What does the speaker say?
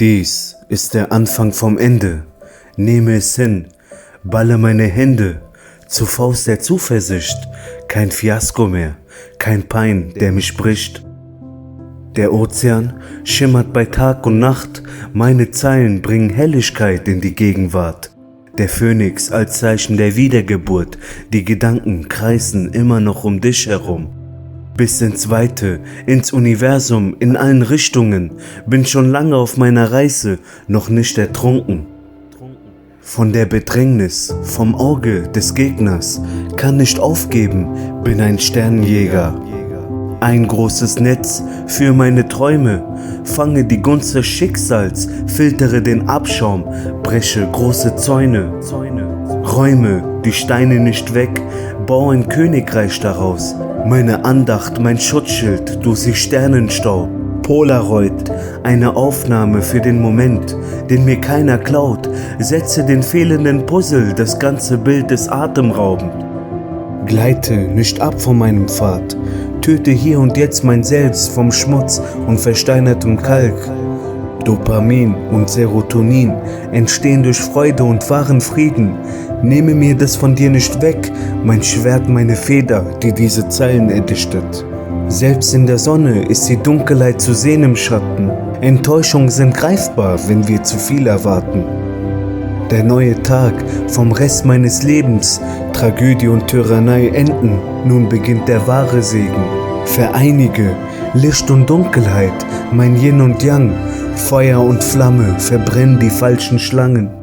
Dies ist der Anfang vom Ende. Nehme es hin, balle meine Hände zur Faust der Zuversicht. Kein Fiasko mehr, kein Pein, der mich bricht. Der Ozean schimmert bei Tag und Nacht, meine Zeilen bringen Helligkeit in die Gegenwart. Der Phönix als Zeichen der Wiedergeburt, die Gedanken kreisen immer noch um dich herum. Bis ins Weite, ins Universum, in allen Richtungen, bin schon lange auf meiner Reise, noch nicht ertrunken. Von der Bedrängnis, vom Auge des Gegners, kann nicht aufgeben, bin ein Sternenjäger. Ein großes Netz für meine Träume, fange die Gunst des Schicksals, filtere den Abschaum, breche große Zäune, räume die Steine nicht weg, baue ein Königreich daraus. Meine Andacht, mein Schutzschild, du sie Sternenstaub. Polaroid, eine Aufnahme für den Moment, den mir keiner klaut, setze den fehlenden Puzzle, das ganze Bild ist atemraubend. Gleite nicht ab von meinem Pfad, töte hier und jetzt mein Selbst vom Schmutz und versteinertem Kalk. Dopamin und Serotonin entstehen durch Freude und wahren Frieden. Nehme mir das von dir nicht weg, mein Schwert, meine Feder, die diese Zeilen erdichtet. Selbst in der Sonne ist die Dunkelheit zu sehen im Schatten. Enttäuschungen sind greifbar, wenn wir zu viel erwarten. Der neue Tag vom Rest meines Lebens, Tragödie und Tyrannei enden, nun beginnt der wahre Segen. Vereinige Licht und Dunkelheit, mein Yin und Yang, Feuer und Flamme verbrennen die falschen Schlangen.